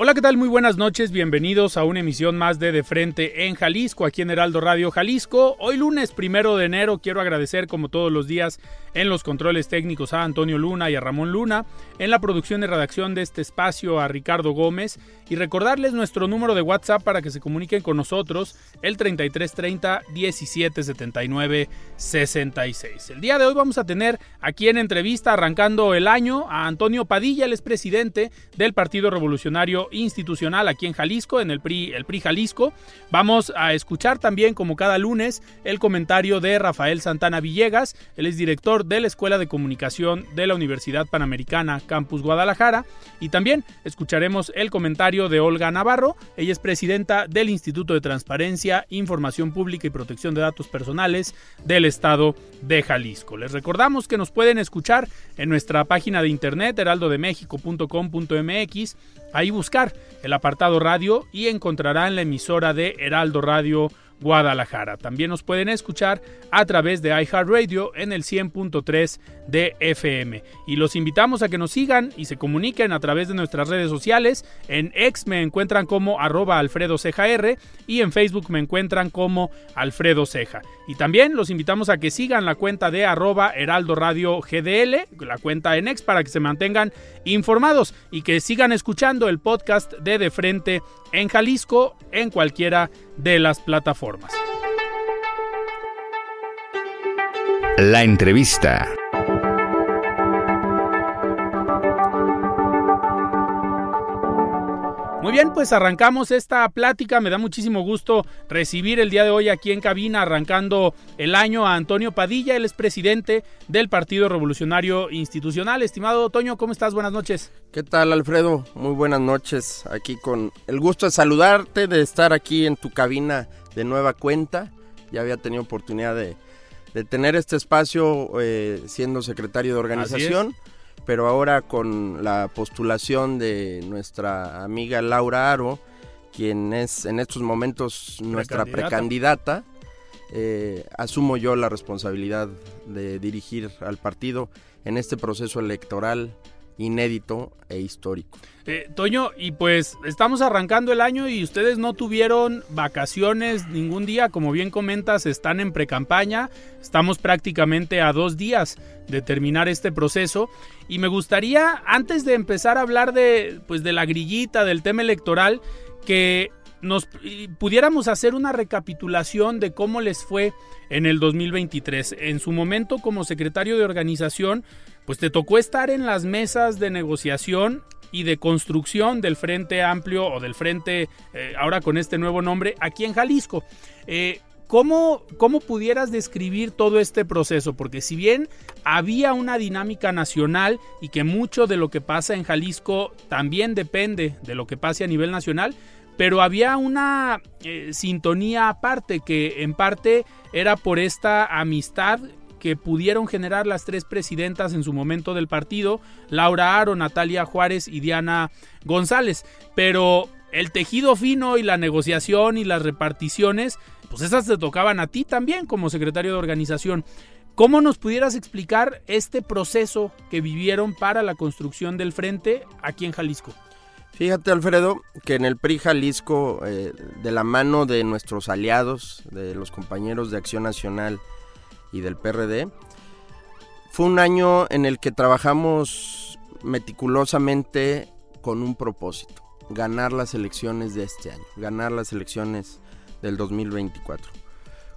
Hola, ¿qué tal? Muy buenas noches, bienvenidos a una emisión más de De Frente en Jalisco, aquí en Heraldo Radio Jalisco. Hoy lunes primero de enero quiero agradecer como todos los días en los controles técnicos a Antonio Luna y a Ramón Luna, en la producción y redacción de este espacio a Ricardo Gómez y recordarles nuestro número de WhatsApp para que se comuniquen con nosotros, el 3330 1779 66. El día de hoy vamos a tener aquí en entrevista arrancando el año a Antonio Padilla, el presidente del Partido Revolucionario Institucional aquí en Jalisco, en el PRI, el PRI Jalisco. Vamos a escuchar también, como cada lunes, el comentario de Rafael Santana Villegas, él es director de la Escuela de Comunicación de la Universidad Panamericana Campus Guadalajara. Y también escucharemos el comentario de Olga Navarro, ella es presidenta del Instituto de Transparencia, Información Pública y Protección de Datos Personales del Estado de Jalisco. Les recordamos que nos pueden escuchar en nuestra página de internet heraldodemexico.com.mx, ahí buscar el apartado radio y encontrarán la emisora de Heraldo Radio Guadalajara. También nos pueden escuchar a través de iHeartRadio en el 100.3 de FM. Y los invitamos a que nos sigan y se comuniquen a través de nuestras redes sociales. En X me encuentran como arroba Alfredo y en Facebook me encuentran como Alfredo Ceja. Y también los invitamos a que sigan la cuenta de arroba Heraldo Radio GDL, la cuenta en X, para que se mantengan informados y que sigan escuchando el podcast de De Frente en Jalisco en cualquiera de las plataformas. La entrevista. Muy bien, pues arrancamos esta plática. Me da muchísimo gusto recibir el día de hoy aquí en cabina, arrancando el año a Antonio Padilla, él es presidente del Partido Revolucionario Institucional. Estimado Toño, ¿cómo estás? Buenas noches. ¿Qué tal, Alfredo? Muy buenas noches. Aquí con el gusto de saludarte, de estar aquí en tu cabina de nueva cuenta. Ya había tenido oportunidad de, tener este espacio eh, siendo secretario de organización pero ahora con la postulación de nuestra amiga Laura Aro, quien es en estos momentos nuestra precandidata, eh, asumo yo la responsabilidad de dirigir al partido en este proceso electoral inédito e histórico. Eh, Toño, y pues estamos arrancando el año y ustedes no tuvieron vacaciones ningún día, como bien comentas, están en precampaña, estamos prácticamente a dos días de terminar este proceso y me gustaría, antes de empezar a hablar de, pues, de la grillita, del tema electoral, que nos pudiéramos hacer una recapitulación de cómo les fue en el 2023. En su momento como secretario de organización, pues te tocó estar en las mesas de negociación y de construcción del Frente Amplio o del Frente, eh, ahora con este nuevo nombre, aquí en Jalisco. Eh, ¿Cómo, ¿Cómo, pudieras describir todo este proceso? Porque si bien había una dinámica nacional y que mucho de lo que pasa en Jalisco también depende de lo que pase a nivel nacional, pero había una eh, sintonía aparte que en parte era por esta amistad que pudieron generar las tres presidentas en su momento del partido, Laura Aro, Natalia Juárez y Diana González. Pero el tejido fino y la negociación y las reparticiones, pues esas te tocaban a ti también como secretario de organización. ¿Cómo nos pudieras explicar este proceso que vivieron para la construcción del frente aquí en Jalisco? Fíjate, Alfredo, que en el PRI Jalisco, eh, de la mano de nuestros aliados, de los compañeros de Acción Nacional y del PRD. Fue un año en el que trabajamos meticulosamente con un propósito, ganar las elecciones de este año, ganar las elecciones del 2024.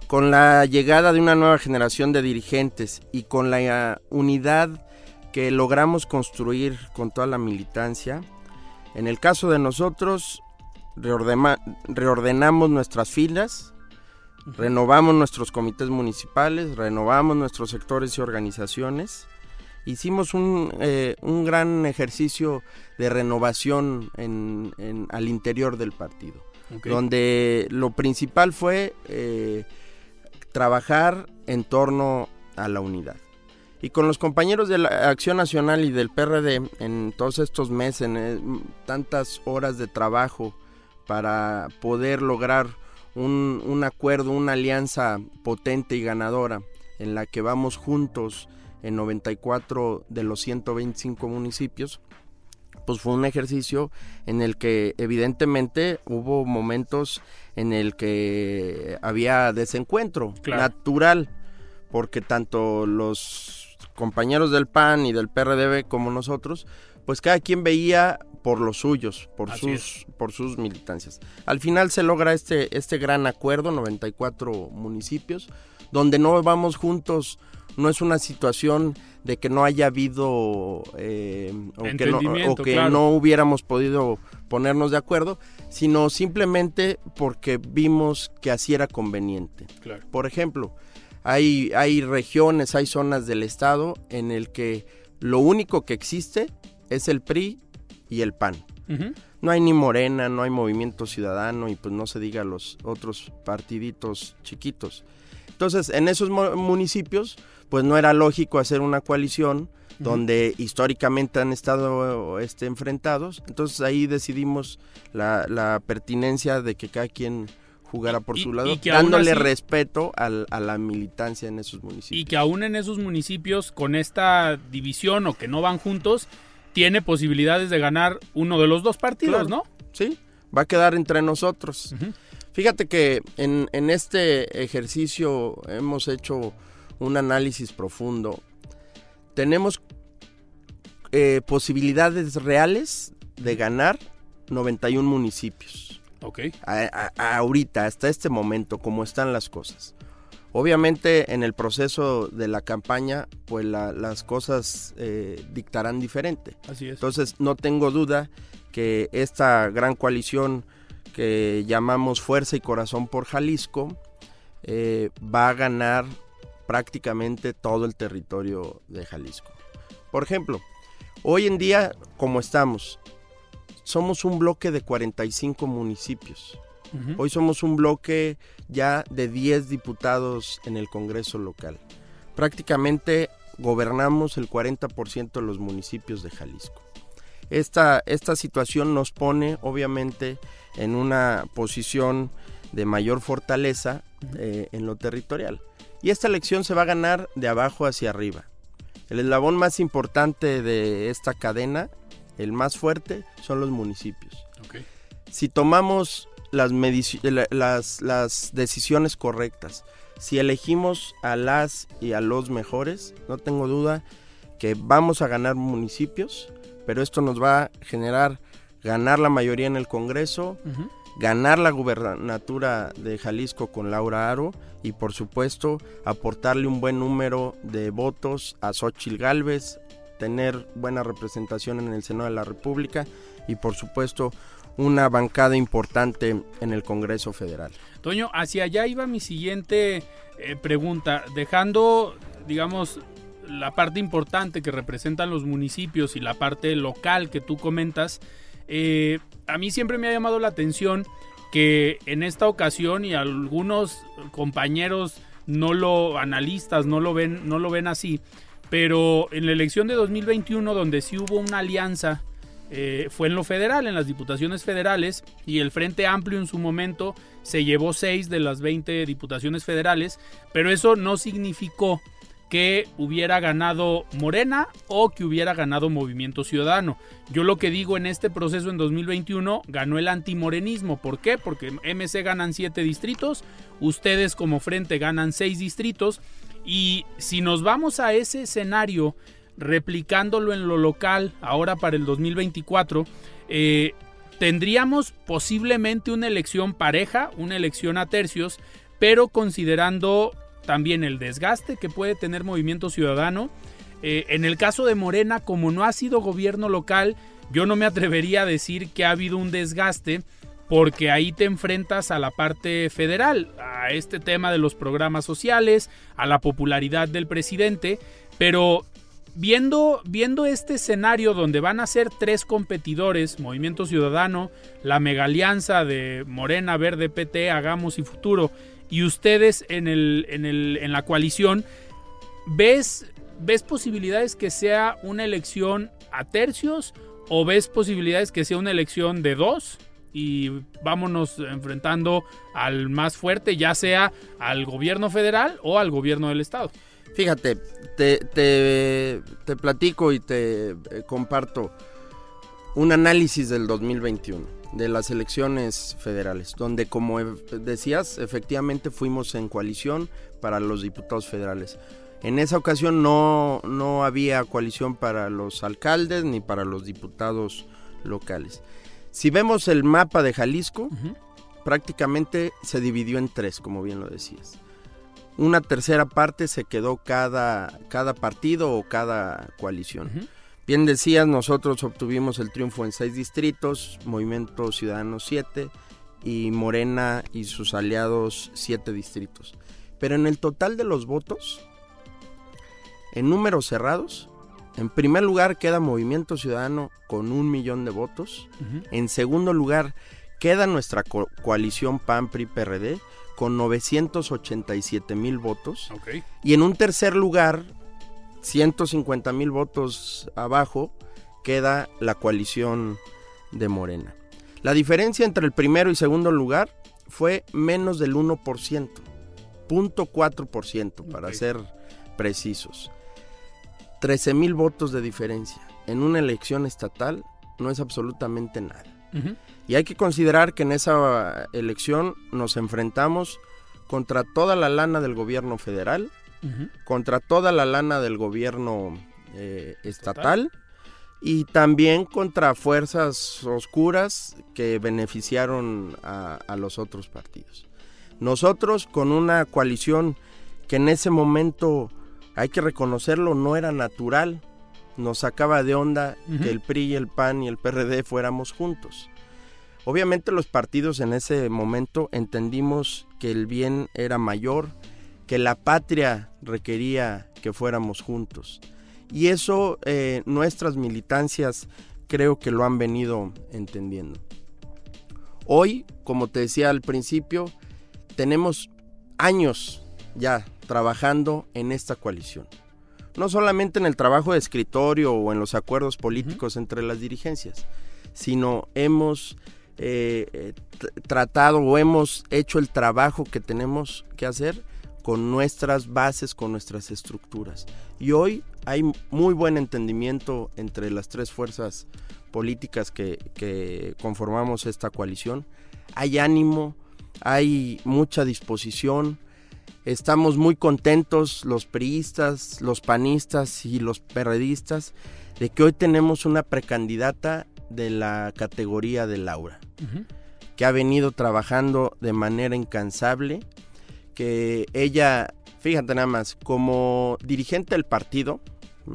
Con la llegada de una nueva generación de dirigentes y con la unidad que logramos construir con toda la militancia, en el caso de nosotros, reordenamos nuestras filas, renovamos nuestros comités municipales, renovamos nuestros sectores y organizaciones. Hicimos un, eh, un gran ejercicio de renovación en, al interior del partido, donde lo principal fue eh, trabajar en torno a la unidad. Y con los compañeros de la Acción Nacional y del PRD, en todos estos meses, en eh, tantas horas de trabajo para poder lograr un, un, acuerdo, una alianza potente y ganadora, en la que vamos juntos en 94 de los 125 municipios, pues fue un ejercicio en el que evidentemente hubo momentos en el que había desencuentro natural, porque tanto los compañeros del PAN y del PRDB como nosotros, pues cada quien veía por los suyos, por sus por sus militancias. Al final se logra este este gran acuerdo, 94 municipios, donde no vamos juntos, no es una situación de que no haya habido eh, o que, no, o que no hubiéramos podido ponernos de acuerdo, sino simplemente porque vimos que así era conveniente. Por ejemplo, hay, hay regiones, hay zonas del estado en el que lo único que existe es el PRI y el PAN. No hay ni Morena, no hay Movimiento Ciudadano y pues no se diga los otros partiditos chiquitos. Entonces, en esos municipios, pues no era lógico hacer una coalición donde históricamente han estado este, enfrentados. Entonces ahí decidimos la, la pertinencia de que cada quien jugara por su lado, dándole respeto a la militancia en esos municipios. Y que aún en esos municipios, con esta división o que no van juntos, tiene posibilidades de ganar uno de los dos partidos, ¿no? Sí, va a quedar entre nosotros. Fíjate que en, este ejercicio hemos hecho un análisis profundo. Tenemos eh, posibilidades reales de ganar 91 municipios. Ok. ahorita, hasta este momento, como están las cosas. Obviamente en el proceso de la campaña, pues las cosas eh, dictarán diferente. Así es. Entonces no tengo duda que esta gran coalición que llamamos Fuerza y Corazón por Jalisco eh, va a ganar prácticamente todo el territorio de Jalisco. Por ejemplo, hoy en día, como estamos, somos un bloque de 45 municipios. Hoy somos un bloque ya de 10 diputados en el Congreso local. Prácticamente gobernamos el 40% de los municipios de Jalisco. Esta, esta situación nos pone obviamente en una posición de mayor fortaleza eh, en lo territorial. Y esta elección se va a ganar de abajo hacia arriba. El eslabón más importante de esta cadena el más fuerte son los municipios. Si tomamos las, las, las decisiones correctas, si elegimos a las y a los mejores, no tengo duda que vamos a ganar municipios, pero esto nos va a generar ganar la mayoría en el Congreso, ganar la gubernatura de Jalisco con Laura Aro y por supuesto aportarle un buen número de votos a Xochil Gálvez, tener buena representación en el Senado de la República y por supuesto una bancada importante en el Congreso Federal. Toño, hacia allá iba mi siguiente eh, pregunta, dejando, digamos, la parte importante que representan los municipios y la parte local que tú comentas, eh, a mí siempre me ha llamado la atención que en esta ocasión y algunos compañeros no lo analistas no lo ven no lo ven así pero en la elección de 2021, donde sí hubo una alianza, eh, fue en lo federal, en las diputaciones federales, y el Frente Amplio en su momento se llevó 6 de las 20 diputaciones federales, pero eso no significó que hubiera ganado Morena o que hubiera ganado Movimiento Ciudadano. Yo lo que digo en este proceso en 2021 ganó el antimorenismo. ¿Por qué? Porque MC ganan 7 distritos, ustedes como frente ganan 6 distritos y si nos vamos a ese escenario replicándolo en lo local ahora para el 2024, eh, tendríamos posiblemente una elección pareja, una elección a tercios, pero considerando también el desgaste que puede tener Movimiento Ciudadano. Eh, en el caso de Morena, como no ha sido gobierno local, yo no me atrevería a decir que ha habido un desgaste porque ahí te enfrentas a la parte federal, a este tema de los programas sociales, a la popularidad del presidente, pero viendo, viendo este escenario donde van a ser tres competidores, Movimiento Ciudadano, la mega alianza de Morena, Verde, PT, Hagamos y Futuro, y ustedes en, el, en, el, en la coalición, ¿ves, ¿ves posibilidades que sea una elección a tercios o ves posibilidades que sea una elección de dos? y vámonos enfrentando al más fuerte, ya sea al gobierno federal o al gobierno del estado. Fíjate, te, te, platico y te eh, comparto un análisis del 2021 de las elecciones federales, donde como decías, efectivamente fuimos en coalición para los diputados federales. En esa ocasión no, no había coalición para los alcaldes ni para los diputados locales. Si vemos el mapa de Jalisco, prácticamente se dividió en tres, como bien lo decías. Una tercera parte se quedó cada, cada partido o cada coalición. Bien decías, nosotros obtuvimos el triunfo en seis distritos, Movimiento Ciudadano siete y Morena y sus aliados siete distritos. Pero en el total de los votos, en números cerrados, en primer lugar queda Movimiento Ciudadano con un millón de votos. En segundo lugar queda nuestra coalición PAN-PRI-PRD con 987 mil votos. Y en un tercer lugar, 150 mil votos abajo, queda la coalición de Morena. La diferencia entre el primero y segundo lugar fue menos del 1%, 0.4% para ser precisos. 13 mil votos de diferencia en una elección estatal no es absolutamente nada. Y hay que considerar que en esa elección nos enfrentamos contra toda la lana del gobierno federal, contra toda la lana del gobierno eh, estatal y también contra fuerzas oscuras que beneficiaron a, a los otros partidos. Nosotros con una coalición que en ese momento hay que reconocerlo, no era natural. Nos sacaba de onda que el PRI, el PAN y el PRD fuéramos juntos. Obviamente los partidos en ese momento entendimos que el bien era mayor, que la patria requería que fuéramos juntos. Y eso eh, nuestras militancias creo que lo han venido entendiendo. Hoy, como te decía al principio, tenemos años ya trabajando en esta coalición. No solamente en el trabajo de escritorio o en los acuerdos políticos entre las dirigencias, sino hemos eh, eh, tratado o hemos hecho el trabajo que tenemos que hacer con nuestras bases, con nuestras estructuras. Y hoy hay muy buen entendimiento entre las tres fuerzas políticas que, que conformamos esta coalición. Hay ánimo, hay mucha disposición, Estamos muy contentos los priistas, los panistas y los perredistas de que hoy tenemos una precandidata de la categoría de Laura, que ha venido trabajando de manera incansable, que ella, fíjate nada más, como dirigente del partido,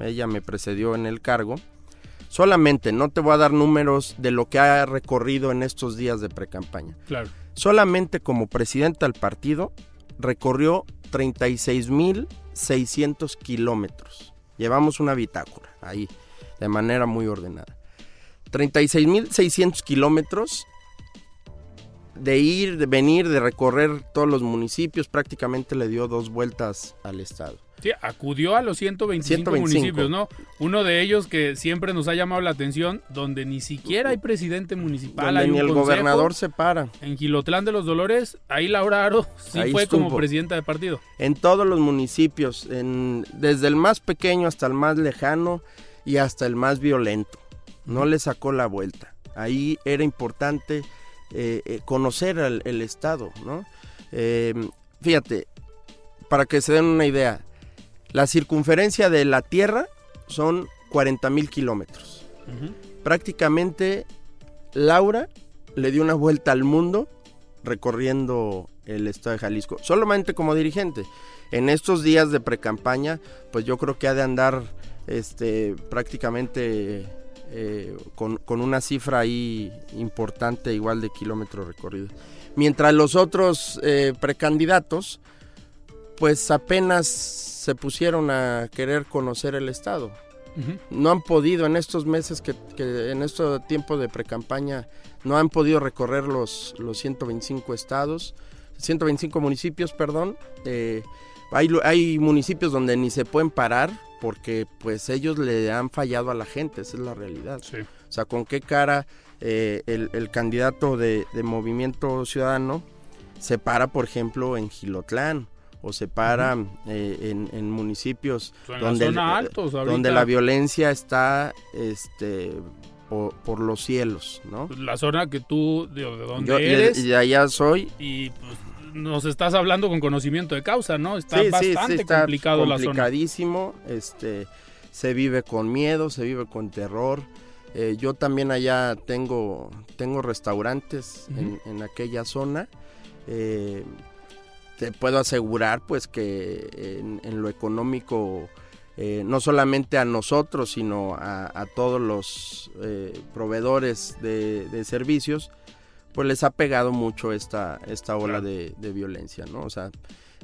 ella me precedió en el cargo, solamente, no te voy a dar números de lo que ha recorrido en estos días de precampaña. Claro. Solamente como presidenta del partido recorrió 36.600 kilómetros. Llevamos una bitácora ahí, de manera muy ordenada. 36.600 kilómetros de ir, de venir, de recorrer todos los municipios, prácticamente le dio dos vueltas al estado. Sí, acudió a los 125, municipios, ¿no? Uno de ellos que siempre nos ha llamado la atención, donde ni siquiera hay presidente municipal. Donde ni el gobernador se para. En Gilotlán de los Dolores, ahí Laura Aro sí fue como presidenta de partido. En todos los municipios, en, desde el más pequeño hasta el más lejano y hasta el más violento. No le sacó la vuelta. Ahí era importante eh, eh, conocer el Estado, ¿no? Eh, fíjate, para que se den una idea, la circunferencia de la Tierra son 40 mil kilómetros. Prácticamente Laura le dio una vuelta al mundo recorriendo el estado de Jalisco, solamente como dirigente. En estos días de precampaña, pues yo creo que ha de andar este, prácticamente eh, con, una cifra ahí importante, igual de kilómetros recorridos. Mientras los otros eh, precandidatos, pues apenas se pusieron a querer conocer el Estado. No han podido en estos meses, que, en este tiempo de precampaña, no han podido recorrer los, los 125 estados, 125 municipios, perdón. Eh, hay, hay municipios donde ni se pueden parar porque pues ellos le han fallado a la gente, esa es la realidad. O sea, con qué cara eh, el, candidato de, Movimiento Ciudadano se para, por ejemplo, en Gilotlán o se para eh, en, municipios donde, donde la violencia está este por, los cielos, ¿no? La zona que tú, de, donde eres. Y allá soy. Y pues nos estás hablando con conocimiento de causa, ¿no? Está bastante complicado la zona. Complicadísimo, este, se vive con miedo, se vive con terror. Eh, yo también allá tengo, tengo restaurantes en, aquella zona. Eh, te puedo asegurar pues que en, lo económico, eh, no solamente a nosotros, sino a, todos los proveedores de servicios, pues les ha pegado mucho esta, esta ola de, violencia, ¿no? O sea,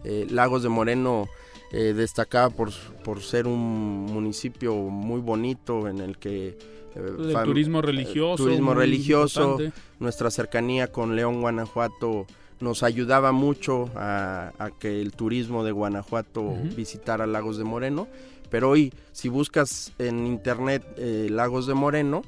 eh, Lagos de Moreno eh, destacaba por, por ser un municipio muy bonito en el que... Eh, el turismo religioso. turismo religioso, nuestra cercanía con León, Guanajuato, nos ayudaba mucho a, que el turismo de Guanajuato visitara Lagos de Moreno. Pero hoy, si buscas en internet Lagos de Moreno,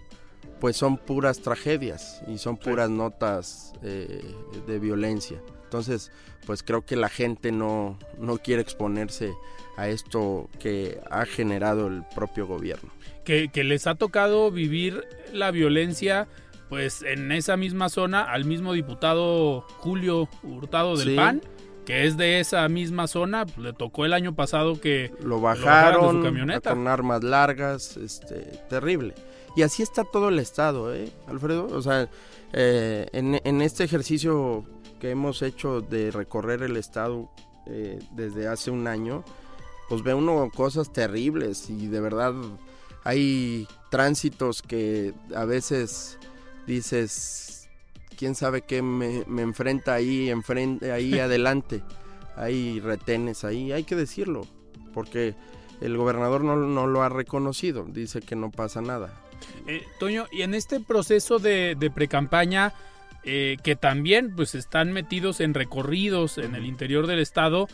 pues son puras tragedias y son puras notas eh, de violencia. Entonces, pues creo que la gente no, no quiere exponerse a esto que ha generado el propio gobierno. Que, les ha tocado vivir la violencia pues en esa misma zona al mismo diputado Julio Hurtado del PAN que es de esa misma zona, le tocó el año pasado que lo bajaron, con armas largas, este, terrible. Y así está todo el Estado, ¿eh, Alfredo? O sea, eh, en, este ejercicio que hemos hecho de recorrer el Estado eh, desde hace un año, pues ve uno cosas terribles y de verdad hay tránsitos que a veces dices, quién sabe qué me, enfrenta ahí, enfrente, ahí adelante. Hay retenes ahí, hay que decirlo, porque el gobernador no, no lo ha reconocido, dice que no pasa nada eh, Toño, y en este proceso de, de precampaña, eh, que también pues están metidos en recorridos en el interior del estado,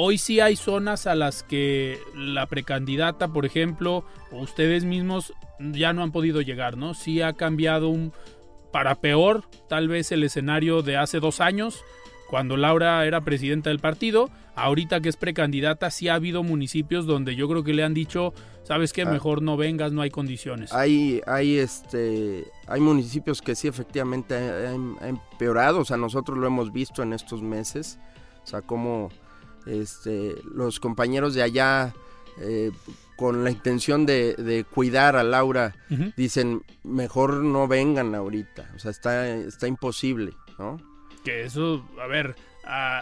hoy sí hay zonas a las que la precandidata, por ejemplo, o ustedes mismos ya no han podido llegar, ¿no? Sí ha cambiado un para peor, tal vez el escenario de hace dos años, cuando Laura era presidenta del partido. Ahorita que es precandidata, sí ha habido municipios donde yo creo que le han dicho, sabes que ah. mejor no vengas, no hay condiciones. Hay, hay, este, hay municipios que sí efectivamente han, empeorado, o sea, nosotros lo hemos visto en estos meses, o sea, como este, los compañeros de allá, eh, con la intención de, cuidar a Laura, dicen, mejor no vengan ahorita, o sea, está, está imposible, ¿no? que eso, a ver,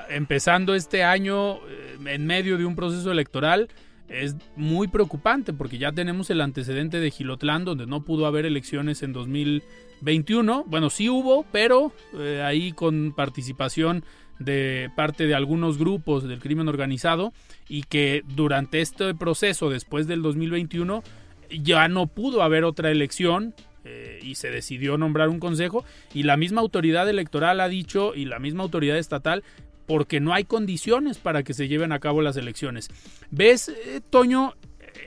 empezando este año eh, en medio de un proceso electoral, es muy preocupante porque ya tenemos el antecedente de Gilotlán donde no pudo haber elecciones en 2021. Bueno, sí hubo, pero eh, ahí con participación de parte de algunos grupos del crimen organizado y que durante este proceso después del 2021 ya no pudo haber otra elección eh, y se decidió nombrar un consejo y la misma autoridad electoral ha dicho y la misma autoridad estatal porque no hay condiciones para que se lleven a cabo las elecciones. ¿Ves, eh, Toño,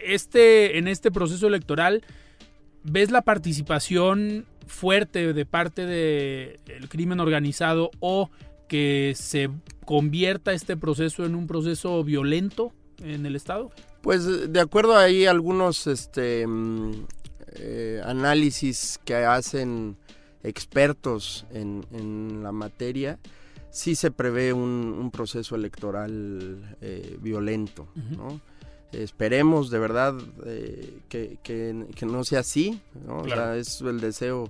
este, en este proceso electoral, ves la participación fuerte de parte del crimen organizado o que se convierta este proceso en un proceso violento en el Estado? Pues de acuerdo ahí algunos este, mm, eh, análisis que hacen expertos en, la materia, sí se prevé un, proceso electoral eh, violento. esperemos de verdad eh, que, que, que, no sea así, ¿no? Claro. O sea, es el deseo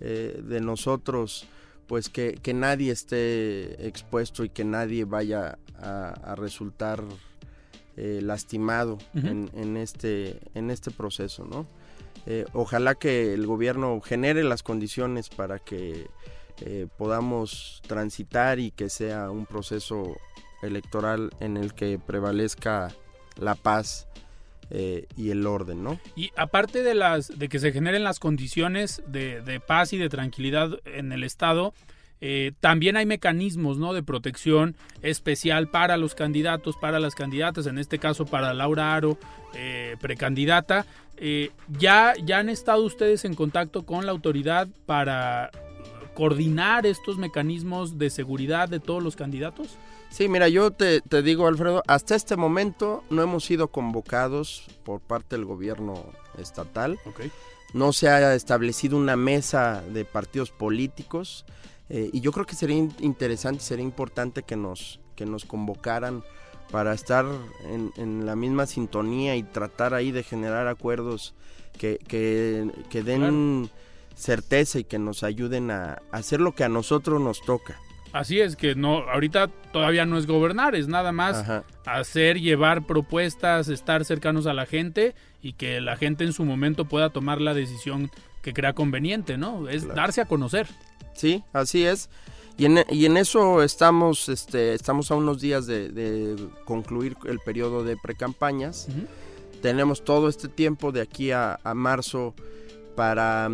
de nosotros, pues que, que, nadie esté expuesto y que nadie vaya a, a resultar eh, lastimado uh -huh. en, en, este, en este proceso, ¿no? Eh, ojalá que el gobierno genere las condiciones para que eh, podamos transitar y que sea un proceso electoral en el que prevalezca la paz eh, y el orden, ¿no? Y aparte de las de que se generen las condiciones de, de paz y de tranquilidad en el estado, eh, también hay mecanismos ¿no? de protección especial para los candidatos, para las candidatas, en este caso para Laura Aro, eh, precandidata. Eh, ¿ya, ¿Ya han estado ustedes en contacto con la autoridad para coordinar estos mecanismos de seguridad de todos los candidatos? Sí, mira, yo te, te, digo, Alfredo, hasta este momento no hemos sido convocados por parte del gobierno estatal. Okay. No se ha establecido una mesa de partidos políticos. Eh, y yo creo que sería interesante, sería importante que nos, que nos convocaran para estar en, en, la misma sintonía y tratar ahí de generar acuerdos que, que, que den claro. certeza y que nos ayuden a, a hacer lo que a nosotros nos toca. Así es que no, ahorita todavía no es gobernar, es nada más Ajá. hacer, llevar propuestas, estar cercanos a la gente y que la gente en su momento pueda tomar la decisión que crea conveniente, ¿no? Es claro. darse a conocer. Sí, así es. Y en, y en eso estamos, este, estamos a unos días de, de concluir el periodo de precampañas. Uh -huh. Tenemos todo este tiempo de aquí a, a marzo para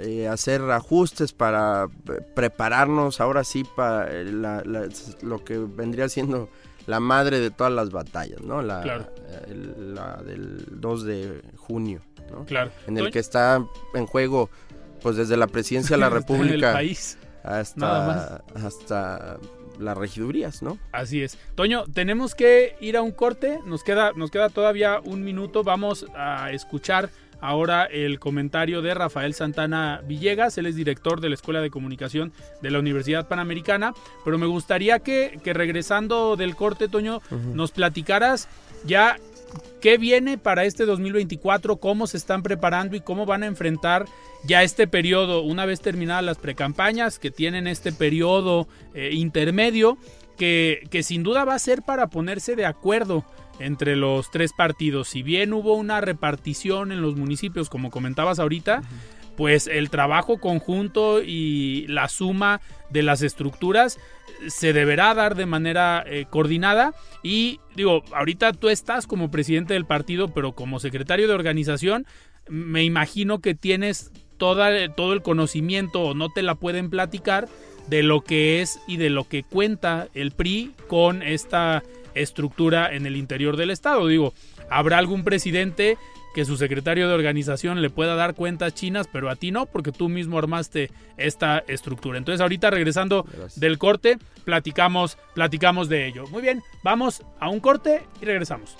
eh, hacer ajustes, para eh, prepararnos ahora sí para la, la, lo que vendría siendo la madre de todas las batallas, ¿no? La, claro. el, la del 2 de junio, ¿no? Claro. En el que está en juego, pues desde la presidencia de la República país. hasta, hasta las regidurías, ¿no? Así es. Toño, tenemos que ir a un corte, nos queda, nos queda todavía un minuto, vamos a escuchar ahora el comentario de Rafael Santana Villegas, él es director de la Escuela de Comunicación de la Universidad Panamericana, pero me gustaría que, que regresando del corte, Toño, uh -huh. nos platicaras ya qué viene para este 2024, cómo se están preparando y cómo van a enfrentar ya este periodo, una vez terminadas las precampañas, que tienen este periodo eh, intermedio, que, que sin duda va a ser para ponerse de acuerdo entre los tres partidos. Si bien hubo una repartición en los municipios, como comentabas ahorita, uh -huh. pues el trabajo conjunto y la suma de las estructuras se deberá dar de manera eh, coordinada y digo, ahorita tú estás como presidente del partido, pero como secretario de organización, me imagino que tienes toda, todo el conocimiento o no te la pueden platicar de lo que es y de lo que cuenta el PRI con esta estructura en el interior del Estado. Digo, habrá algún presidente que su secretario de organización le pueda dar cuentas chinas, pero a ti no, porque tú mismo armaste esta estructura. Entonces, ahorita regresando Gracias. del corte, platicamos, platicamos de ello. Muy bien, vamos a un corte y regresamos.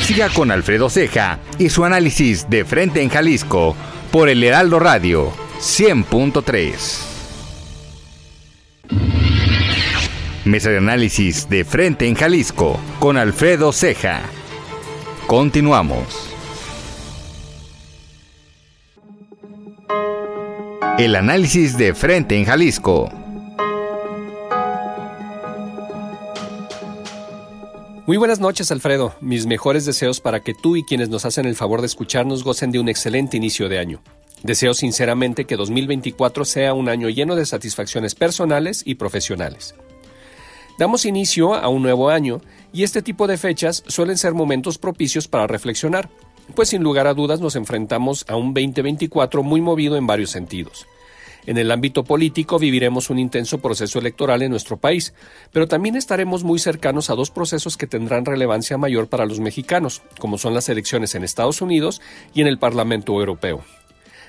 Siga con Alfredo Ceja y su análisis de frente en Jalisco por el Heraldo Radio 100.3. Mesa de análisis de frente en Jalisco con Alfredo Ceja. Continuamos. El análisis de frente en Jalisco. Muy buenas noches, Alfredo. Mis mejores deseos para que tú y quienes nos hacen el favor de escucharnos gocen de un excelente inicio de año. Deseo sinceramente que 2024 sea un año lleno de satisfacciones personales y profesionales. Damos inicio a un nuevo año y este tipo de fechas suelen ser momentos propicios para reflexionar, pues sin lugar a dudas nos enfrentamos a un 2024 muy movido en varios sentidos. En el ámbito político viviremos un intenso proceso electoral en nuestro país, pero también estaremos muy cercanos a dos procesos que tendrán relevancia mayor para los mexicanos, como son las elecciones en Estados Unidos y en el Parlamento Europeo.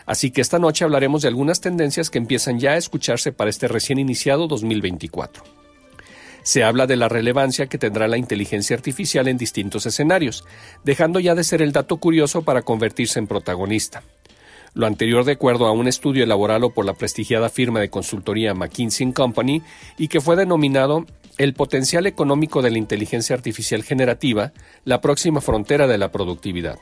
Así que esta noche hablaremos de algunas tendencias que empiezan ya a escucharse para este recién iniciado 2024 se habla de la relevancia que tendrá la inteligencia artificial en distintos escenarios, dejando ya de ser el dato curioso para convertirse en protagonista. Lo anterior de acuerdo a un estudio elaborado por la prestigiada firma de consultoría McKinsey Company y que fue denominado El potencial económico de la inteligencia artificial generativa, la próxima frontera de la productividad,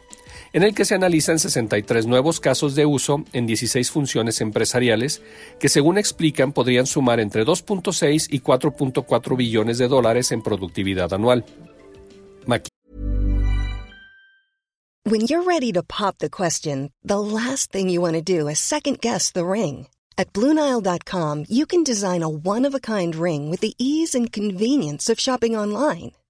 en el que se analizan 63 nuevos casos de uso en 16 funciones empresariales que según explican podrían sumar entre 2.6 y 4.4 billones de dólares en productividad anual. When you're ready to pop the question, the last thing you want to do is second guess the ring. At BlueNile.com you can design a one-of-a-kind ring with the ease and convenience of shopping online.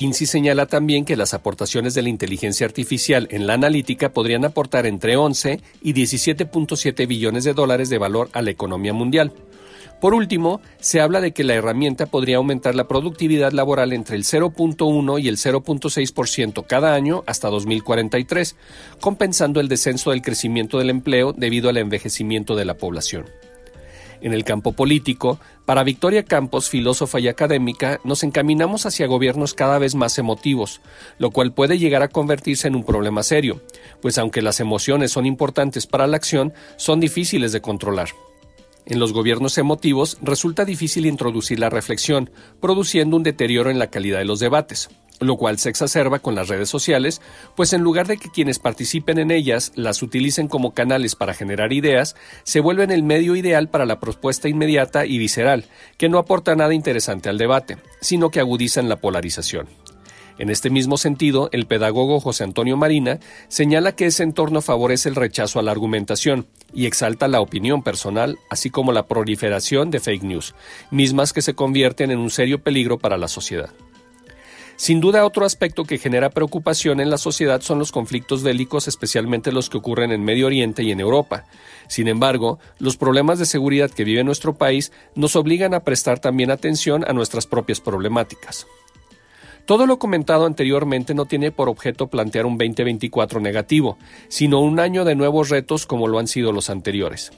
Kinsey señala también que las aportaciones de la inteligencia artificial en la analítica podrían aportar entre 11 y 17.7 billones de dólares de valor a la economía mundial. Por último, se habla de que la herramienta podría aumentar la productividad laboral entre el 0.1 y el 0.6% cada año hasta 2043, compensando el descenso del crecimiento del empleo debido al envejecimiento de la población. En el campo político, para Victoria Campos, filósofa y académica, nos encaminamos hacia gobiernos cada vez más emotivos, lo cual puede llegar a convertirse en un problema serio, pues aunque las emociones son importantes para la acción, son difíciles de controlar. En los gobiernos emotivos resulta difícil introducir la reflexión, produciendo un deterioro en la calidad de los debates, lo cual se exacerba con las redes sociales, pues en lugar de que quienes participen en ellas las utilicen como canales para generar ideas, se vuelven el medio ideal para la propuesta inmediata y visceral, que no aporta nada interesante al debate, sino que agudizan la polarización. En este mismo sentido, el pedagogo José Antonio Marina señala que ese entorno favorece el rechazo a la argumentación y exalta la opinión personal, así como la proliferación de fake news, mismas que se convierten en un serio peligro para la sociedad. Sin duda, otro aspecto que genera preocupación en la sociedad son los conflictos bélicos, especialmente los que ocurren en Medio Oriente y en Europa. Sin embargo, los problemas de seguridad que vive nuestro país nos obligan a prestar también atención a nuestras propias problemáticas. Todo lo comentado anteriormente no tiene por objeto plantear un 2024 negativo, sino un año de nuevos retos como lo han sido los anteriores.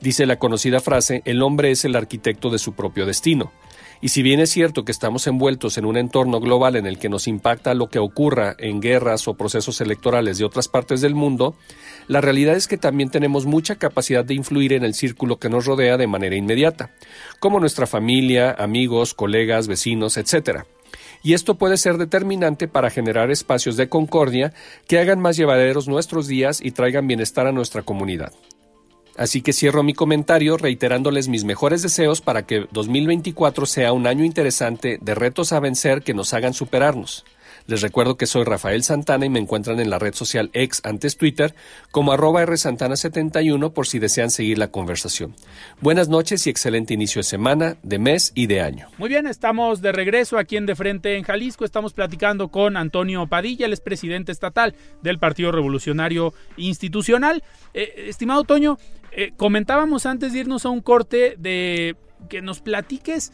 Dice la conocida frase, el hombre es el arquitecto de su propio destino. Y si bien es cierto que estamos envueltos en un entorno global en el que nos impacta lo que ocurra en guerras o procesos electorales de otras partes del mundo, la realidad es que también tenemos mucha capacidad de influir en el círculo que nos rodea de manera inmediata, como nuestra familia, amigos, colegas, vecinos, etc. Y esto puede ser determinante para generar espacios de concordia que hagan más llevaderos nuestros días y traigan bienestar a nuestra comunidad. Así que cierro mi comentario reiterándoles mis mejores deseos para que 2024 sea un año interesante de retos a vencer que nos hagan superarnos. Les recuerdo que soy Rafael Santana y me encuentran en la red social ex antes Twitter como arroba rsantana71 por si desean seguir la conversación. Buenas noches y excelente inicio de semana, de mes y de año. Muy bien, estamos de regreso aquí en De Frente en Jalisco. Estamos platicando con Antonio Padilla, el es presidente estatal del Partido Revolucionario Institucional. Eh, estimado Toño, eh, comentábamos antes de irnos a un corte de que nos platiques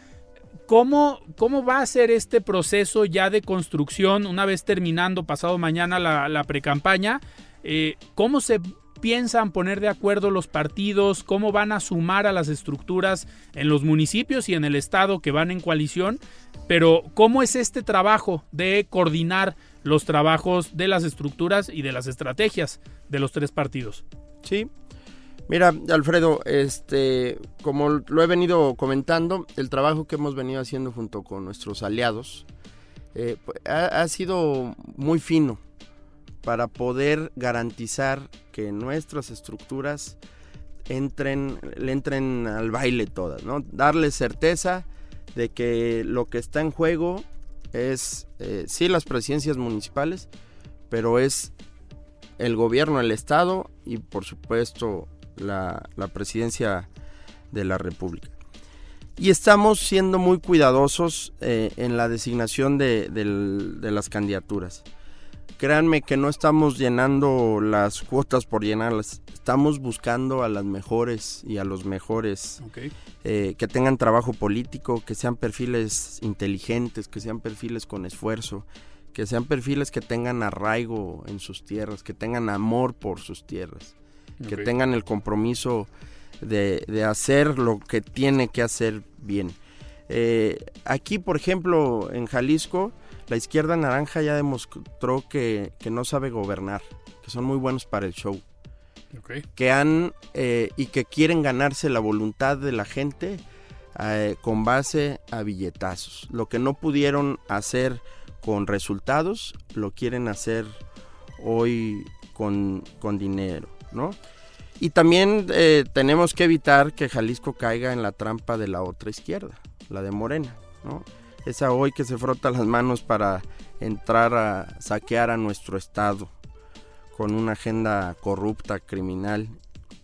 ¿Cómo, ¿Cómo va a ser este proceso ya de construcción una vez terminando pasado mañana la, la precampaña? Eh, ¿Cómo se piensan poner de acuerdo los partidos? ¿Cómo van a sumar a las estructuras en los municipios y en el estado que van en coalición? Pero ¿cómo es este trabajo de coordinar los trabajos de las estructuras y de las estrategias de los tres partidos? Sí, Mira, Alfredo, este, como lo he venido comentando, el trabajo que hemos venido haciendo junto con nuestros aliados eh, pues, ha, sido muy fino para poder garantizar que nuestras estructuras entren, le entren al baile todas, ¿no? Darles certeza de que lo que está en juego es, eh, sí, las presidencias municipales, pero es el gobierno, el Estado y por supuesto la, la presidencia de la República. Y estamos siendo muy cuidadosos eh, en la designación de, las candidaturas. Créanme que no estamos llenando las cuotas por llenarlas, estamos buscando a las mejores y a los mejores eh, que tengan trabajo político, que sean perfiles inteligentes, que sean perfiles con esfuerzo, que sean perfiles que tengan arraigo en sus tierras, que tengan amor por sus tierras, que tengan el compromiso de, de hacer lo que tiene que hacer bien. Eh, aquí, por ejemplo, en Jalisco, la izquierda naranja ya demostró que, que no sabe gobernar, que son muy buenos para el show Ok. que han eh, y que quieren ganarse la voluntad de la gente eh, con base a billetazos. Lo que no pudieron hacer con resultados, lo quieren hacer hoy con, con dinero, Y también eh, tenemos que evitar que Jalisco caiga en la trampa de la otra izquierda, la de Morena, ¿no? Esa hoy que se frota las manos para entrar a saquear a nuestro estado con una agenda corrupta, criminal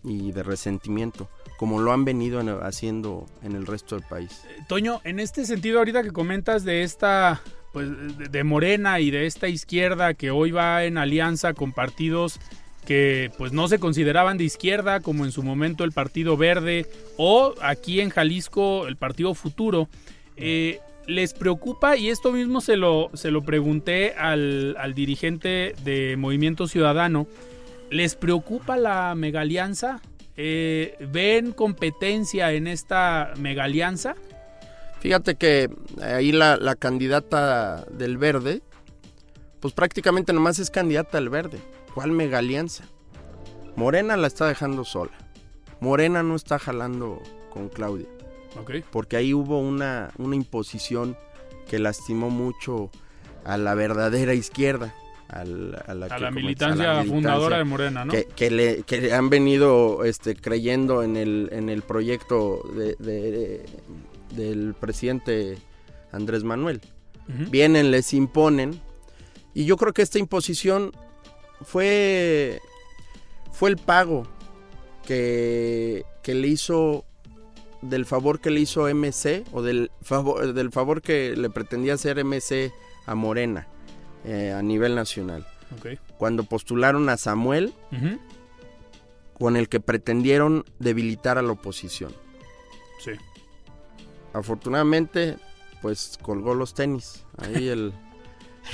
y de resentimiento, como lo han venido en- haciendo en el resto del país. Toño, en este sentido, ahorita que comentas de esta, pues, de Morena y de esta izquierda que hoy va en alianza con partidos que pues no se consideraban de izquierda, como en su momento el Partido Verde o aquí en Jalisco el Partido Futuro, eh, les preocupa, y esto mismo se lo, se lo pregunté al, al dirigente de Movimiento Ciudadano, ¿les preocupa la megalianza? Eh, ¿Ven competencia en esta megalianza? Fíjate que ahí la, la candidata del verde, pues prácticamente nomás es candidata del verde. ¿Cuál mega alianza? Morena la está dejando sola. Morena no está jalando con Claudia. Porque ahí hubo una, una imposición que lastimó mucho a la verdadera izquierda, al- a la, A que la militancia a la fundadora de militancia Morena, ¿no? que, que le, que han venido este, creyendo en el, en el proyecto de- de- del presidente Andrés Manuel. Vienen, les imponen, y yo creo que esta imposición fue, fue el pago que, que le hizo del favor que le hizo MC o del favor, del favor que le pretendía hacer MC a Morena eh, a nivel nacional. Cuando postularon a Samuel, con el que pretendieron debilitar a la oposición. Sí. Afortunadamente, pues colgó los tenis. Ahí el,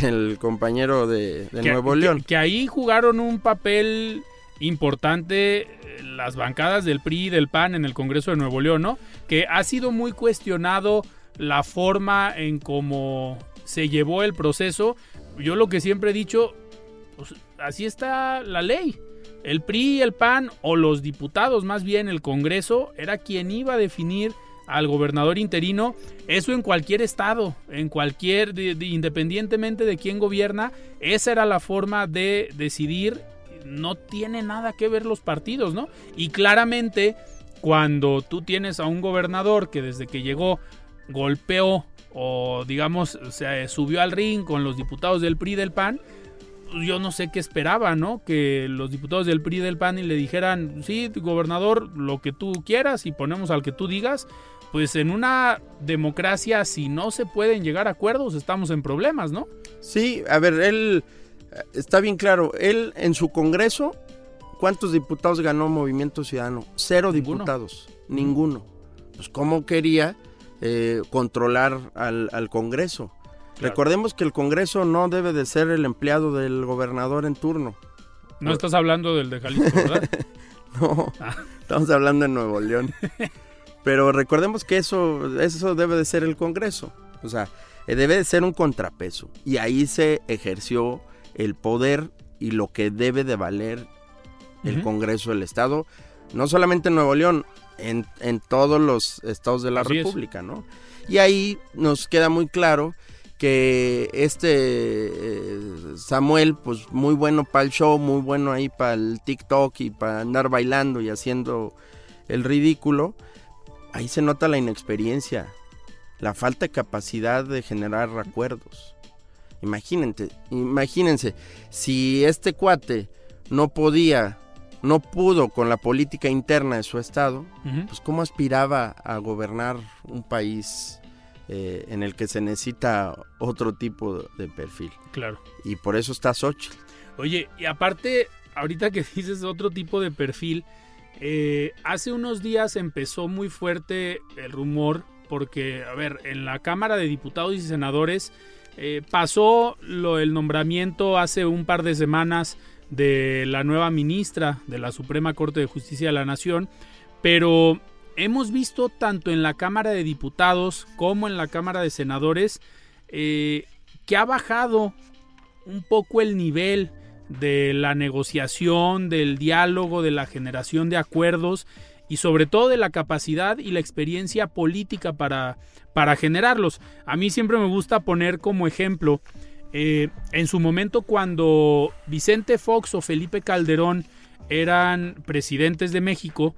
el compañero de, de Que- Nuevo que- León. Que, ahí jugaron un papel importante eh, las bancadas del PRI y del PAN en el Congreso de Nuevo León, ¿no? Que ha sido muy cuestionado la forma en cómo se llevó el proceso. Yo lo que siempre he dicho, pues, así está la ley. El PRI y el PAN, o los diputados más bien, el Congreso, era quien iba a definir al gobernador interino, eso en cualquier estado, en cualquier, de- de- independientemente de quién gobierna, esa era la forma de decidir, no tiene nada que ver los partidos, ¿no? Y claramente, cuando tú tienes a un gobernador que desde que llegó golpeó o digamos se subió al ring con los diputados del PRI del PAN, pues yo no sé qué esperaba, ¿no? Que los diputados del PRI del PAN y le dijeran, sí, gobernador, lo que tú quieras y ponemos al que tú digas. Pues en una democracia, si no se pueden llegar a acuerdos, estamos en problemas, ¿no? Sí, a ver, él eh, está bien claro. Él en su Congreso, ¿cuántos diputados ganó Movimiento Ciudadano? Cero Ninguno. diputados, ninguno. Pues cómo quería eh, controlar al, al Congreso. Claro. Recordemos que el Congreso no debe de ser el empleado del gobernador en turno. No estás hablando del de Jalisco, ¿verdad? No, Ah. estamos hablando de Nuevo León. Pero recordemos que eso, eso debe de ser el Congreso. O sea, eh, debe de ser un contrapeso. Y ahí se ejerció el poder y lo que debe de valer el. Congreso del Estado. No solamente en Nuevo León, en, en todos los estados de la Así es. República, ¿no? Y ahí nos queda muy claro que este eh, Samuel, pues muy bueno para el show, muy bueno ahí para el TikTok y para andar bailando y haciendo el ridículo, ahí se nota la inexperiencia, la falta de capacidad de generar recuerdos. Imagínense, imagínense, si este cuate no podía, no pudo con la política interna de su estado, pues cómo aspiraba a gobernar un país eh, en el que se necesita otro tipo de perfil. Claro. Y por eso está Xochitl. Oye, y aparte, ahorita que dices otro tipo de perfil, eh, hace unos días empezó muy fuerte el rumor porque, a ver, en la Cámara de Diputados y Senadores eh, pasó lo, el nombramiento hace un par de semanas de la nueva ministra de la Suprema Corte de Justicia de la Nación, pero hemos visto tanto en la Cámara de Diputados como en la Cámara de Senadores eh, que ha bajado un poco el nivel de la negociación, del diálogo, de la generación de acuerdos y sobre todo de la capacidad y la experiencia política para, para generarlos. A mí siempre me gusta poner como ejemplo, eh, en su momento cuando Vicente Fox o Felipe Calderón eran presidentes de México,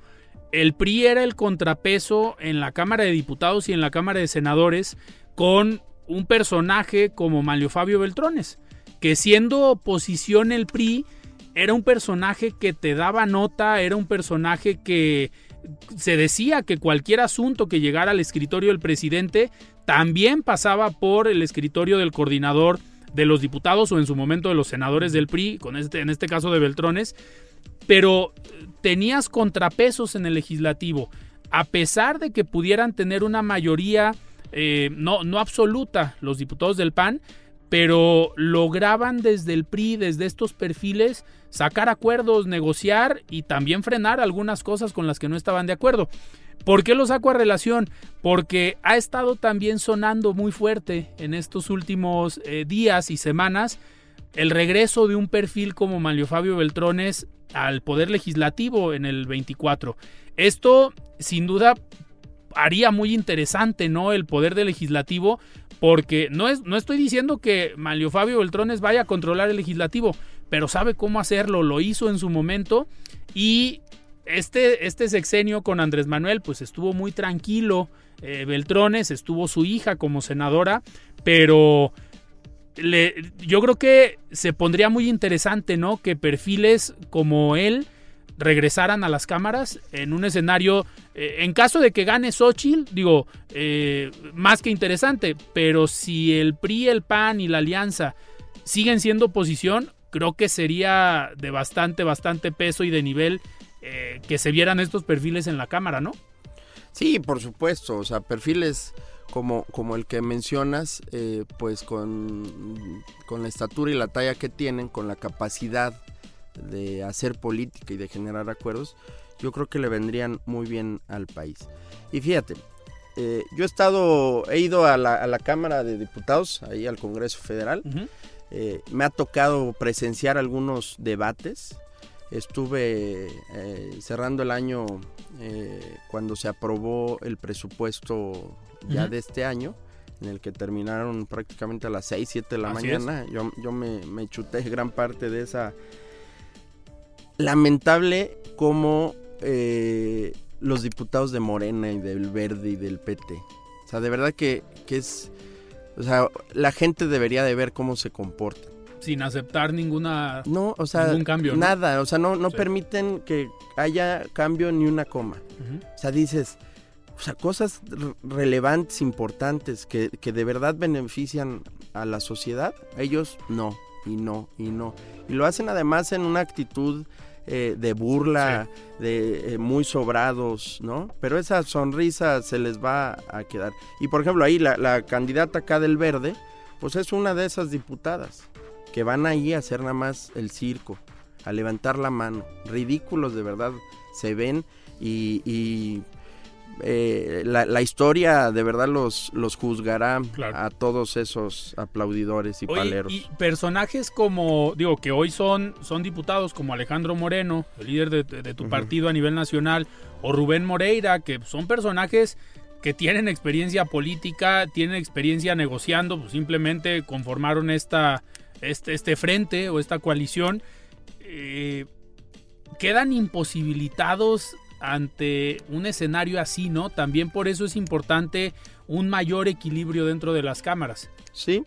el PRI era el contrapeso en la Cámara de Diputados y en la Cámara de Senadores con un personaje como Manlio Fabio Beltrones, que siendo oposición el PRI era un personaje que te daba nota, era un personaje que se decía que cualquier asunto que llegara al escritorio del presidente también pasaba por el escritorio del coordinador de los diputados o en su momento de los senadores del PRI, con este, en este caso de Beltrones, pero tenías contrapesos en el legislativo, a pesar de que pudieran tener una mayoría eh, no, no absoluta los diputados del PAN, pero lograban desde el PRI, desde estos perfiles, sacar acuerdos, negociar y también frenar algunas cosas con las que no estaban de acuerdo. ¿Por qué lo saco a relación? Porque ha estado también sonando muy fuerte en estos últimos eh, días y semanas el regreso de un perfil como Manlio Fabio Beltrones al Poder Legislativo en el 24. Esto, sin duda, haría muy interesante, ¿no? El poder del legislativo, porque no, es, no estoy diciendo que Manlio Fabio Beltrones vaya a controlar el legislativo, pero sabe cómo hacerlo, lo hizo en su momento y este, este sexenio con Andrés Manuel pues estuvo muy tranquilo, eh, Beltrones, estuvo su hija como senadora, pero yo creo que se pondría muy interesante, ¿no? Que perfiles como él regresaran a las cámaras en un escenario, eh, en caso de que gane Xochitl, digo, eh, más que interesante, pero si el PRI, el PAN y la Alianza siguen siendo oposición, creo que sería de bastante, bastante peso y de nivel eh, que se vieran estos perfiles en la Cámara, ¿no? Sí, por supuesto, o sea, perfiles como, como el que mencionas, eh, pues con, con la estatura y la talla que tienen, con la capacidad de hacer política y de generar acuerdos, yo creo que le vendrían muy bien al país. Y fíjate, eh, yo he estado, he ido a la, a la Cámara de Diputados, ahí al Congreso Federal, Uh -huh. eh, me ha tocado presenciar algunos debates, estuve eh, cerrando el año cuando se aprobó el presupuesto ya uh -huh. de este año, en el que terminaron prácticamente a las 6, 7 de la Así mañana. Yo, yo me, me, chuté gran parte de esa. Lamentable como eh, los diputados de Morena y del Verde y del PT. O sea, de verdad que, que es... O sea, la gente debería de ver cómo se comportan sin aceptar ninguna no o sea ningún cambio ¿no? nada o sea no no sí. permiten que haya cambio ni una coma uh -huh. o sea dices o sea cosas relevantes importantes que, que, de verdad benefician a la sociedad ellos no y no y no y lo hacen además en una actitud eh, de burla sí. de eh, muy sobrados no pero esa sonrisa se les va a quedar y por ejemplo ahí la, la candidata acá del verde pues es una de esas diputadas que van ahí a hacer nada más el circo, a levantar la mano. Ridículos de verdad se ven y, y eh, la, la, historia de verdad los, los juzgará claro. a todos esos aplaudidores y paleros. Y personajes como, digo, que hoy son, son diputados como Alejandro Moreno, el líder de, de tu uh -huh. partido a nivel nacional, o Rubén Moreira, que son personajes que tienen experiencia política, tienen experiencia negociando, pues simplemente conformaron esta este, este frente o esta coalición eh, quedan imposibilitados ante un escenario así, ¿no? También por eso es importante un mayor equilibrio dentro de las cámaras. Sí,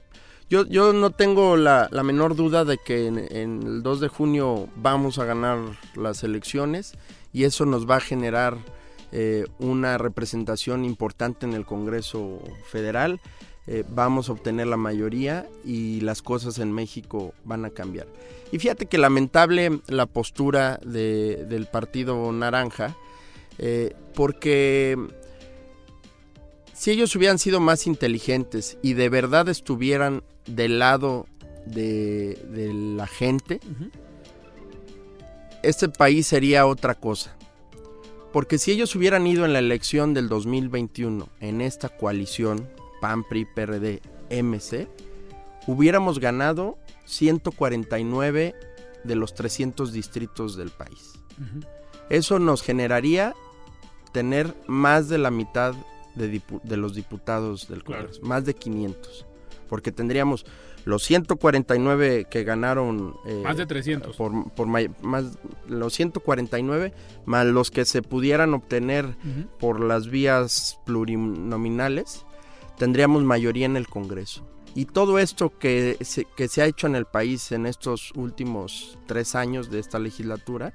Yo, yo no tengo la, la menor duda de que en, el 2 de junio vamos a ganar las elecciones y eso nos va a generar eh, una representación importante en el Congreso Federal. Eh, vamos a obtener la mayoría y las cosas en México van a cambiar. Y fíjate que lamentable la postura de- del Partido Naranja, eh, porque si ellos hubieran sido más inteligentes y de verdad estuvieran del lado de, de la gente, este país sería otra cosa. Porque si ellos hubieran ido en la elección del 2021 en esta coalición PAN, PRI, PRD, MC, hubiéramos ganado 149 de los 300 distritos del país. Eso nos generaría tener más de la mitad de, de los diputados del Claro. Congreso, más de 500. Porque tendríamos los 149 que ganaron... eh, Más de 300. Por, por más, los 149 más los que se pudieran obtener Ujú. por las vías plurinominales, tendríamos mayoría en el Congreso. Y todo esto que se, que se ha hecho en el país en estos últimos tres años de esta legislatura,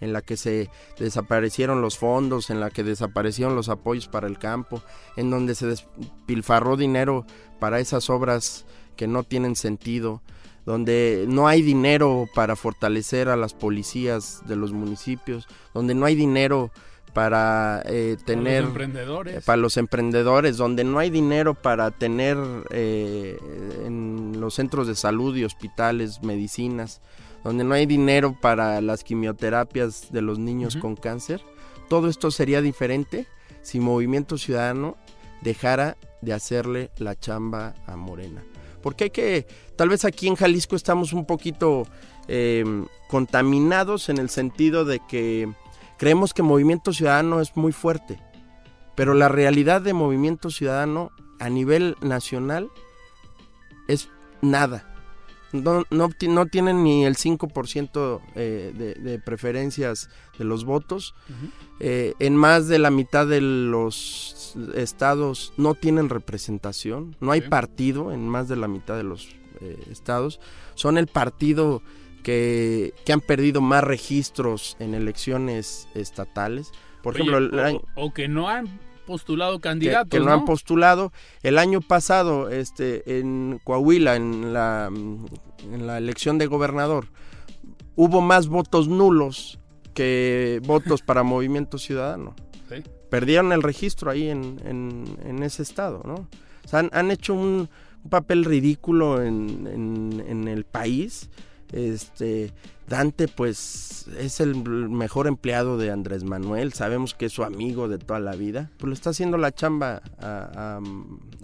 en la que se desaparecieron los fondos, en la que desaparecieron los apoyos para el campo, en donde se despilfarró dinero para esas obras que no tienen sentido, donde no hay dinero para fortalecer a las policías de los municipios, donde no hay dinero para eh, Para tener los emprendedores. eh, para los emprendedores, donde no hay dinero para tener eh, en los centros de salud y hospitales medicinas, donde no hay dinero para las quimioterapias de los niños con cáncer, todo esto sería diferente si Movimiento Ciudadano dejara de hacerle la chamba a Morena. Porque hay que, tal vez aquí en Jalisco estamos un poquito eh, contaminados en el sentido de que creemos que Movimiento Ciudadano es muy fuerte, pero la realidad de Movimiento Ciudadano a nivel nacional es nada. No, no, tienen ni el 5% eh, de, de preferencias de los votos. Eh, en más de la mitad de los estados no tienen representación. No hay partido en más de la mitad de los eh, estados. Son el partido que, que han perdido más registros en elecciones estatales. Por Oye, ejemplo, el o- año- o, que no han postulado candidatos. que no, han postulado. El año pasado, este, en Coahuila, en la, mm, en la elección de gobernador, hubo más votos nulos que votos para Movimiento Ciudadano. Sí. Perdieron el registro ahí en, en- en ese estado, ¿no? O sea, han, han hecho un, un papel ridículo en, en- en el país. Este, Dante, pues, es el mejor empleado de Andrés Manuel. Sabemos que es su amigo de toda la vida. Pues le está haciendo la chamba a,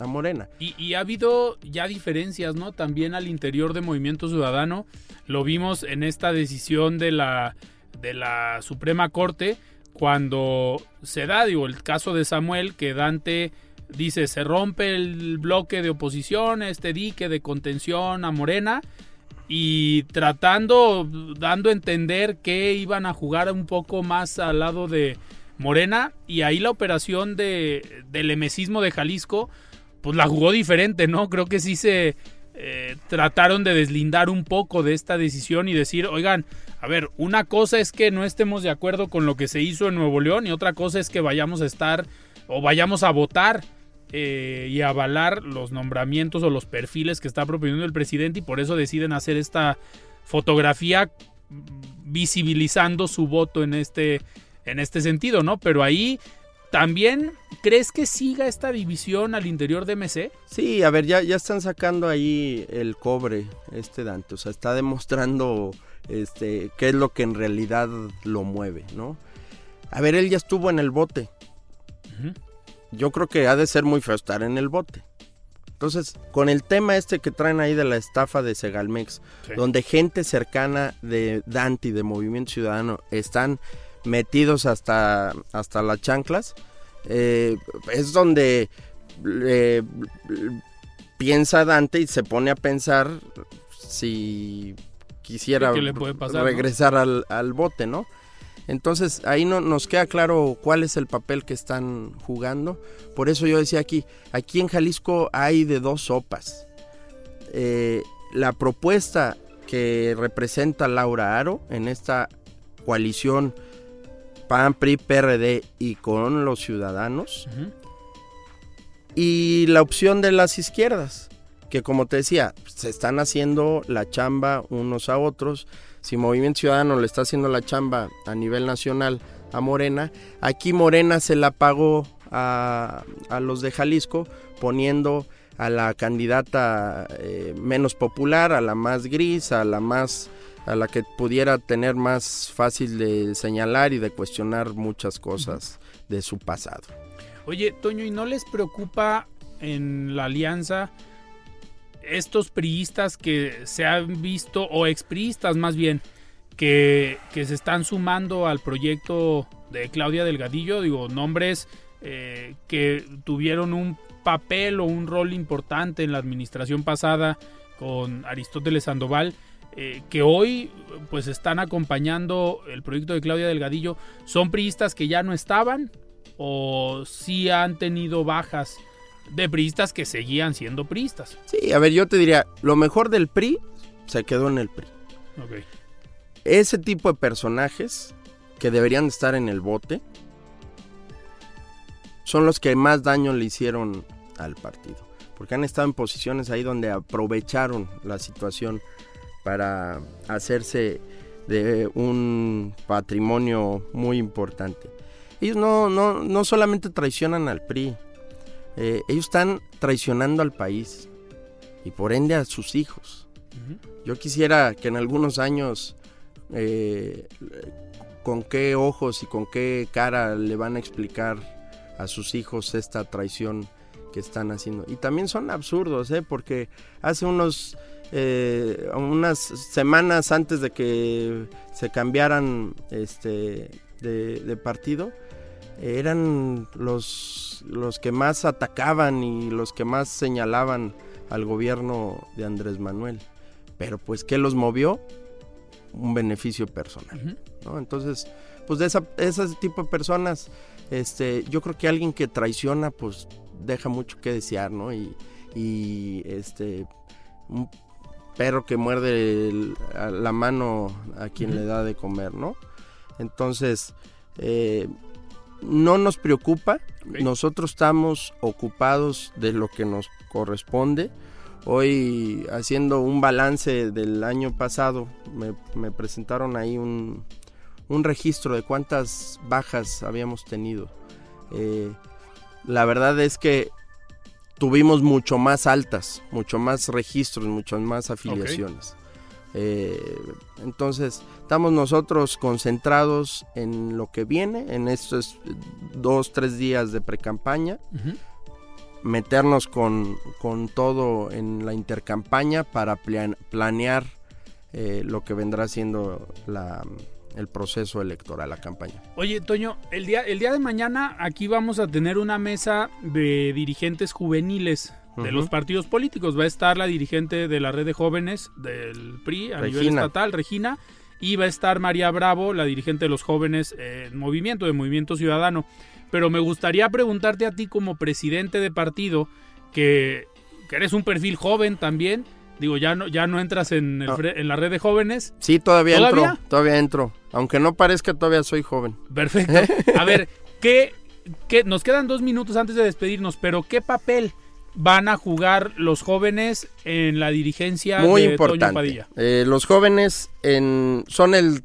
Morena. Y, y ha habido ya diferencias, ¿no? También al interior de Movimiento Ciudadano. Lo vimos en esta decisión de la, de la Suprema Corte cuando se da, digo, el caso de Samuel, que Dante dice, se rompe el bloque de oposición, este dique de contención a Morena, y tratando, dando a entender que iban a jugar un poco más al lado de Morena, y ahí la operación de, del emesismo de Jalisco, pues la jugó diferente, ¿no? Creo que sí se eh, trataron de deslindar un poco de esta decisión y decir, oigan, a ver, una cosa es que no estemos de acuerdo con lo que se hizo en Nuevo León y otra cosa es que vayamos a estar o vayamos a votar eh, y avalar los nombramientos o los perfiles que está proponiendo el presidente y por eso deciden hacer esta fotografía visibilizando su voto en este, en este sentido, ¿no? Pero ahí también, ¿crees que siga esta división al interior de MC? Sí, a ver, ya, ya están sacando ahí el cobre, este Dante. O sea, está demostrando este, qué es lo que en realidad lo mueve, ¿no? A ver, él ya estuvo en el bote. Yo creo que ha de ser muy feo estar en el bote. Entonces, con el tema este que traen ahí de la estafa de Segalmex, Sí. donde gente cercana de Dante y de Movimiento Ciudadano están metidos hasta, hasta las chanclas, eh, es donde eh, piensa Dante y se pone a pensar si quisiera ¿Qué le puede pasar, no? regresar al, al bote, ¿no? Entonces ahí no nos queda claro cuál es el papel que están jugando. Por eso yo decía aquí, aquí en Jalisco hay de dos sopas. eh, la propuesta que representa Laura Aro en esta coalición PAN, PRI, PRD y con los ciudadanos. Y la opción de las izquierdas, que como te decía, se están haciendo la chamba unos a otros. Si Movimiento Ciudadano le está haciendo la chamba a nivel nacional a Morena, aquí Morena se la pagó a, a los de Jalisco poniendo a la candidata eh, menos popular, a la más gris, a la más a la que pudiera tener más fácil de señalar y de cuestionar muchas cosas de su pasado. Oye, Toño, ¿y no les preocupa en la alianza estos priistas que se han visto, o expriistas más bien, que, que se están sumando al proyecto de Claudia Delgadillo? Digo, nombres eh, que tuvieron un papel o un rol importante en la administración pasada con Aristóteles Sandoval, eh, que hoy pues están acompañando el proyecto de Claudia Delgadillo, ¿son priistas que ya no estaban o sí han tenido bajas de priistas que seguían siendo priistas? Sí, a ver, yo te diría, lo mejor del PRI se quedó en el PRI. Ok. Ese tipo de personajes que deberían estar en el bote son los que más daño le hicieron al partido. Porque han estado en posiciones ahí donde aprovecharon la situación para hacerse de un patrimonio muy importante. Ellos no, no, no solamente traicionan al PRI, eh, ellos están traicionando al país y por ende a sus hijos. Yo quisiera que en algunos años eh, con qué ojos y con qué cara le van a explicar a sus hijos esta traición que están haciendo. Y también son absurdos, ¿eh? porque hace unos eh, unas semanas antes de que se cambiaran este de, partido eran los los que más atacaban y los que más señalaban al gobierno de Andrés Manuel pero pues qué los movió un beneficio personal ¿no? entonces pues de esa, ese tipo de personas este, yo creo que alguien que traiciona, pues deja mucho que desear, ¿no? Y, y este, un perro que muerde la mano a quien le da de comer, ¿no? Entonces, eh, no nos preocupa, nosotros estamos ocupados de lo que nos corresponde. Hoy, haciendo un balance del año pasado, me presentaron ahí un, un registro de cuántas bajas habíamos tenido. Eh, la verdad es que tuvimos mucho más altas, mucho más registros, muchas más afiliaciones. Eh, entonces, estamos nosotros concentrados en lo que viene, en estos dos, tres días de pre-campaña, meternos con, todo en la intercampaña para planear eh, lo que vendrá siendo la, el proceso electoral, la campaña. Oye, Toño, el día, el día de mañana aquí vamos a tener una mesa de dirigentes juveniles de los partidos políticos. Va a estar la dirigente de la red de jóvenes del PRI a nivel estatal, Regina, y va a estar María Bravo, la dirigente de los jóvenes en movimiento, de Movimiento Ciudadano. Pero me gustaría preguntarte a ti como presidente de partido, que, que eres un perfil joven también, Digo, ya no, ya no entras en, en la red de jóvenes. Sí, todavía, entro. Todavía entro. Aunque no parezca, todavía soy joven. Perfecto. A ver, ¿qué, qué, nos quedan dos minutos antes de despedirnos, pero ¿qué papel van a jugar los jóvenes en la dirigencia Muy de importante. Toño Padilla? Eh, los jóvenes en, son el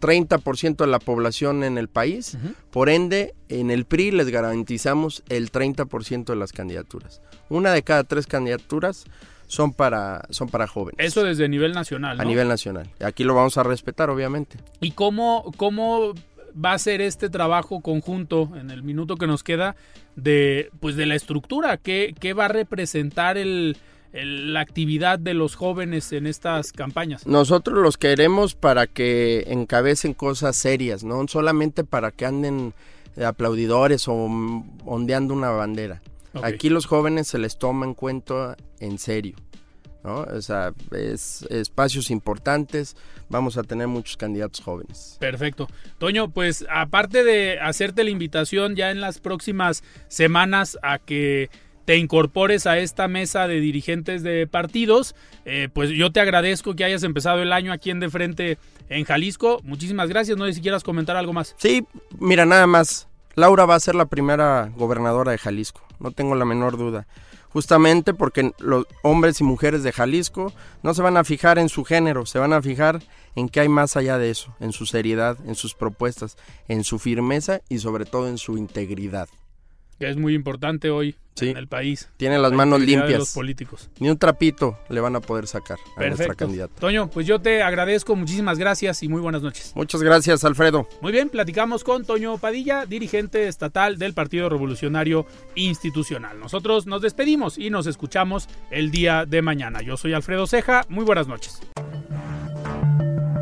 30% de la población en el país. Por ende, en el PRI les garantizamos el 30% de las candidaturas. Una de cada tres candidaturas son para, son para jóvenes. Eso desde nivel nacional. A nivel nacional. Aquí lo vamos a respetar, obviamente. ¿Y cómo, cómo va a ser este trabajo conjunto en el minuto que nos queda de, pues de la estructura? ¿Qué, qué va a representar el, la actividad de los jóvenes en estas campañas? Nosotros los queremos para que encabecen cosas serias, no solamente para que anden aplaudidores o ondeando una bandera. Aquí los jóvenes se les toma en cuenta en serio. ¿No? O sea, es espacios importantes, vamos a tener muchos candidatos jóvenes. Perfecto. Toño, pues aparte de hacerte la invitación ya en las próximas semanas a que te incorpores a esta mesa de dirigentes de partidos. Eh, pues yo te agradezco que hayas empezado el año aquí en De Frente en Jalisco. Muchísimas gracias. No sé si quieras comentar algo más. Sí, mira, nada más. Laura va a ser la primera gobernadora de Jalisco, no tengo la menor duda. Justamente porque los hombres y mujeres de Jalisco no se van a fijar en su género, se van a fijar en qué hay más allá de eso, en su seriedad, en sus propuestas, en su firmeza y sobre todo en su integridad. Es muy importante hoy en el país. Tiene las manos limpias. los políticos. Ni un trapito le van a poder sacar a nuestra candidata. Toño, pues yo te agradezco, muchísimas gracias y muy buenas noches. Muchas gracias, Alfredo. Muy bien, platicamos con Toño Padilla, dirigente estatal del Partido Revolucionario Institucional. Nosotros nos despedimos y nos escuchamos el día de mañana. Yo soy Alfredo Ceja, muy buenas noches.